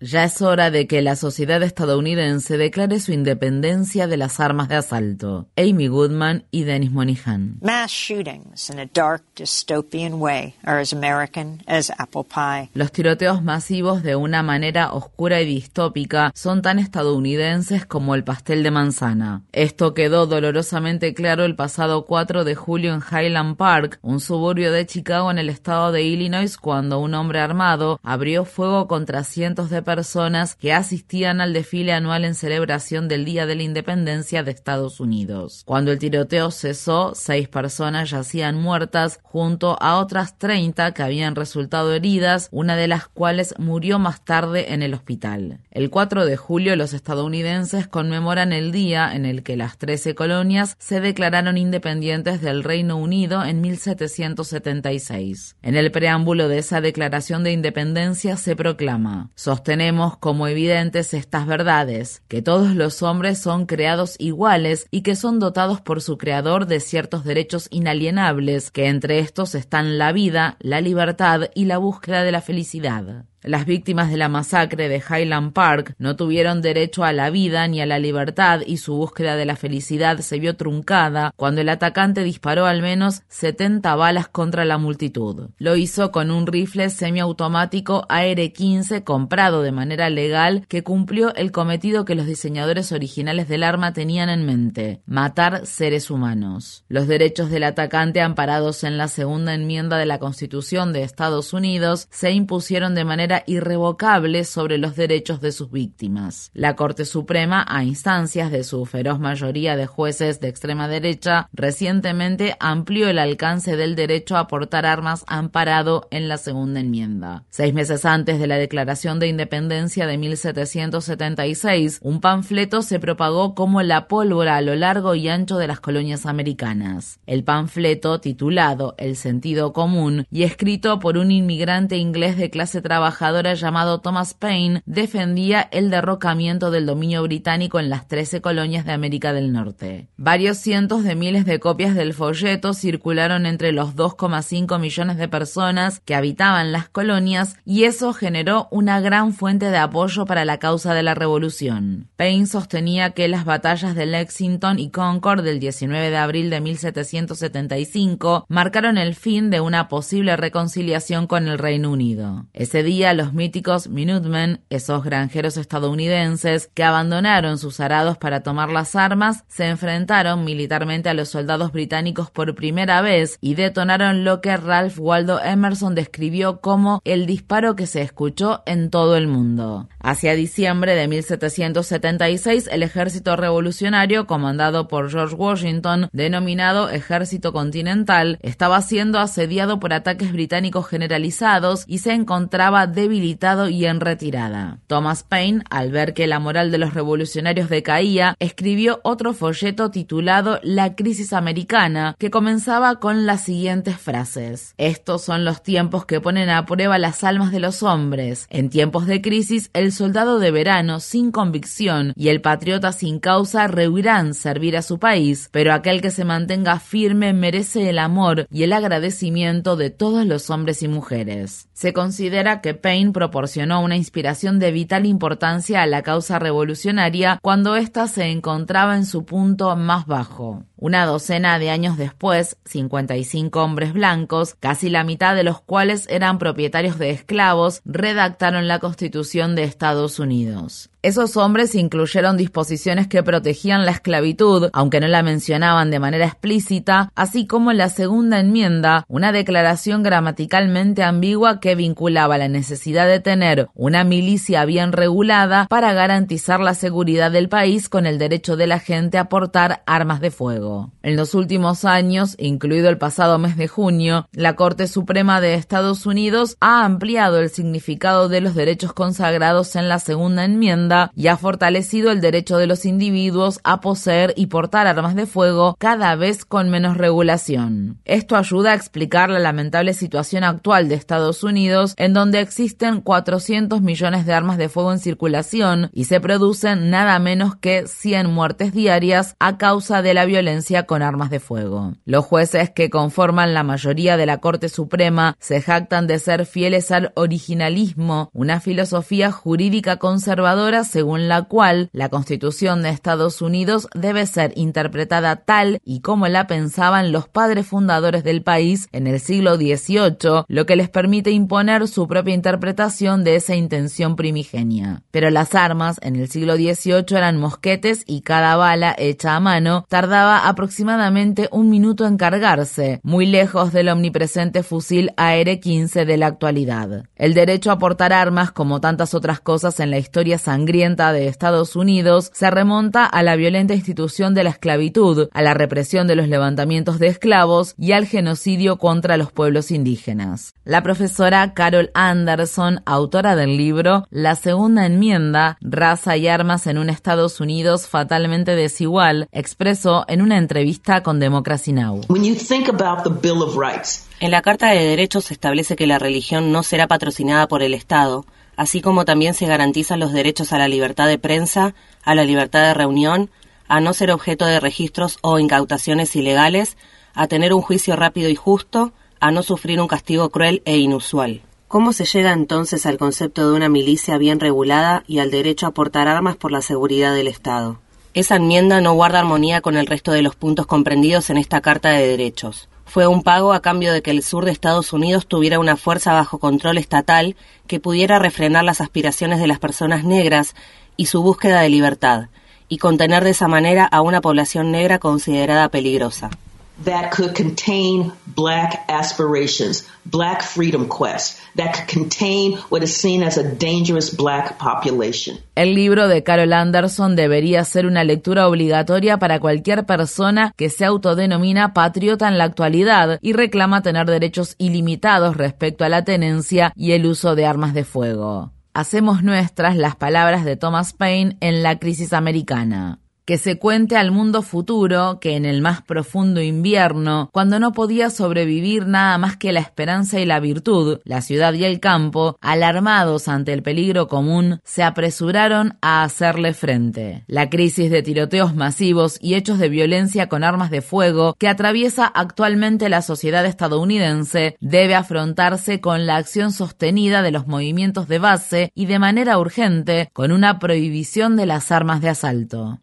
Ya es hora de que la sociedad estadounidense declare su independencia de las armas de asalto. Amy Goodman y Dennis Monihan. Los tiroteos masivos de una manera oscura y distópica son tan estadounidenses como el pastel de manzana. Esto quedó dolorosamente claro el pasado 4 de julio en Highland Park, un suburbio de Chicago en el estado de Illinois cuando un hombre armado abrió fuego contra cientos de personas que asistían al desfile anual en celebración del Día de la Independencia de Estados Unidos. Cuando el tiroteo cesó, seis personas yacían muertas junto a otras 30 que habían resultado heridas, una de las cuales murió más tarde en el hospital. El 4 de julio los estadounidenses conmemoran el día en el que las 13 colonias se declararon independientes del Reino Unido en 1776. En el preámbulo de esa declaración de independencia se proclama, sostenemos como evidentes estas verdades, que todos los hombres son creados iguales y que son dotados por su creador de ciertos derechos inalienables, que entre estos están la vida, la libertad y la búsqueda de la felicidad. Las víctimas de la masacre de Highland Park no tuvieron derecho a la vida ni a la libertad y su búsqueda de la felicidad se vio truncada cuando el atacante disparó al menos 70 balas contra la multitud. Lo hizo con un rifle semiautomático AR-15 comprado de manera legal que cumplió el cometido que los diseñadores originales del arma tenían en mente, matar seres humanos. Los derechos del atacante amparados en la segunda enmienda de la Constitución de Estados Unidos se impusieron de manera irrevocable sobre los derechos de sus víctimas. La Corte Suprema, a instancias de su feroz mayoría de jueces de extrema derecha, recientemente amplió el alcance del derecho a portar armas amparado en la segunda enmienda. Seis meses antes de la Declaración de Independencia de 1776, un panfleto se propagó como la pólvora a lo largo y ancho de las colonias americanas. El panfleto, titulado El sentido común y escrito por un inmigrante inglés de clase trabajadora, llamado Thomas Paine defendía el derrocamiento del dominio británico en las 13 colonias de América del Norte. Varios cientos de miles de copias del folleto circularon entre los 2,5 millones de personas que habitaban las colonias y eso generó una gran fuente de apoyo para la causa de la revolución. Paine sostenía que las batallas de Lexington y Concord del 19 de abril de 1775 marcaron el fin de una posible reconciliación con el Reino Unido. Ese día los míticos Minutemen, esos granjeros estadounidenses que abandonaron sus arados para tomar las armas, se enfrentaron militarmente a los soldados británicos por primera vez y detonaron lo que Ralph Waldo Emerson describió como el disparo que se escuchó en todo el mundo. Hacia diciembre de 1776, el ejército revolucionario, comandado por George Washington, denominado Ejército Continental, estaba siendo asediado por ataques británicos generalizados y se encontraba debilitado y en retirada. Thomas Paine, al ver que la moral de los revolucionarios decaía, escribió otro folleto titulado La crisis americana, que comenzaba con las siguientes frases. Estos son los tiempos que ponen a prueba las almas de los hombres. En tiempos de crisis, el soldado de verano sin convicción y el patriota sin causa rehuirán servir a su país, pero aquel que se mantenga firme merece el amor y el agradecimiento de todos los hombres y mujeres. Se considera que proporcionó una inspiración de vital importancia a la causa revolucionaria cuando ésta se encontraba en su punto más bajo. Una docena de años después, 55 hombres blancos, casi la mitad de los cuales eran propietarios de esclavos, redactaron la Constitución de Estados Unidos. Esos hombres incluyeron disposiciones que protegían la esclavitud, aunque no la mencionaban de manera explícita, así como la segunda enmienda, una declaración gramaticalmente ambigua que vinculaba la necesidad de tener una milicia bien regulada para garantizar la seguridad del país con el derecho de la gente a portar armas de fuego. En los últimos años, incluido el pasado mes de junio, la Corte Suprema de Estados Unidos ha ampliado el significado de los derechos consagrados en la segunda enmienda y ha fortalecido el derecho de los individuos a poseer y portar armas de fuego cada vez con menos regulación. Esto ayuda a explicar la lamentable situación actual de Estados Unidos, en donde existen 400 millones de armas de fuego en circulación y se producen nada menos que 100 muertes diarias a causa de la violencia con armas de fuego. Los jueces que conforman la mayoría de la Corte Suprema se jactan de ser fieles al originalismo, una filosofía jurídica conservadora según la cual la Constitución de Estados Unidos debe ser interpretada tal y como la pensaban los padres fundadores del país en el siglo XVIII, lo que les permite imponer su propia interpretación de esa intención primigenia. Pero las armas en el siglo XVIII eran mosquetes y cada bala hecha a mano tardaba aproximadamente un minuto en cargarse, muy lejos del omnipresente fusil AR-15 de la actualidad. El derecho a portar armas, como tantas otras cosas en la historia sangrienta de Estados Unidos, se remonta a la violenta institución de la esclavitud, a la represión de los levantamientos de esclavos y al genocidio contra los pueblos indígenas. La profesora Carol Anderson, autora del libro La Segunda Enmienda, Raza y Armas en un Estados Unidos fatalmente desigual, expresó en una entrevista con Democracy Now! En la Carta de Derechos se establece que la religión no será patrocinada por el Estado, así como también se garantizan los derechos a la libertad de prensa, a la libertad de reunión, a no ser objeto de registros o incautaciones ilegales, a tener un juicio rápido y justo, a no sufrir un castigo cruel e inusual. ¿Cómo se llega entonces al concepto de una milicia bien regulada y al derecho a portar armas por la seguridad del Estado? Esa enmienda no guarda armonía con el resto de los puntos comprendidos en esta Carta de Derechos. Fue un pago a cambio de que el sur de Estados Unidos tuviera una fuerza bajo control estatal que pudiera refrenar las aspiraciones de las personas negras y su búsqueda de libertad, y contener de esa manera a una población negra considerada peligrosa black aspirations, black freedom quest, that could contain what is seen as a dangerous black population. El libro de Carol Anderson debería ser una lectura obligatoria para cualquier persona que se autodenomina patriota en la actualidad y reclama tener derechos ilimitados respecto a la tenencia y el uso de armas de fuego. Hacemos nuestras las palabras de Thomas Paine en La crisis americana que se cuente al mundo futuro que en el más profundo invierno, cuando no podía sobrevivir nada más que la esperanza y la virtud, la ciudad y el campo, alarmados ante el peligro común, se apresuraron a hacerle frente. La crisis de tiroteos masivos y hechos de violencia con armas de fuego que atraviesa actualmente la sociedad estadounidense debe afrontarse con la acción sostenida de los movimientos de base y de manera urgente con una prohibición de las armas de asalto.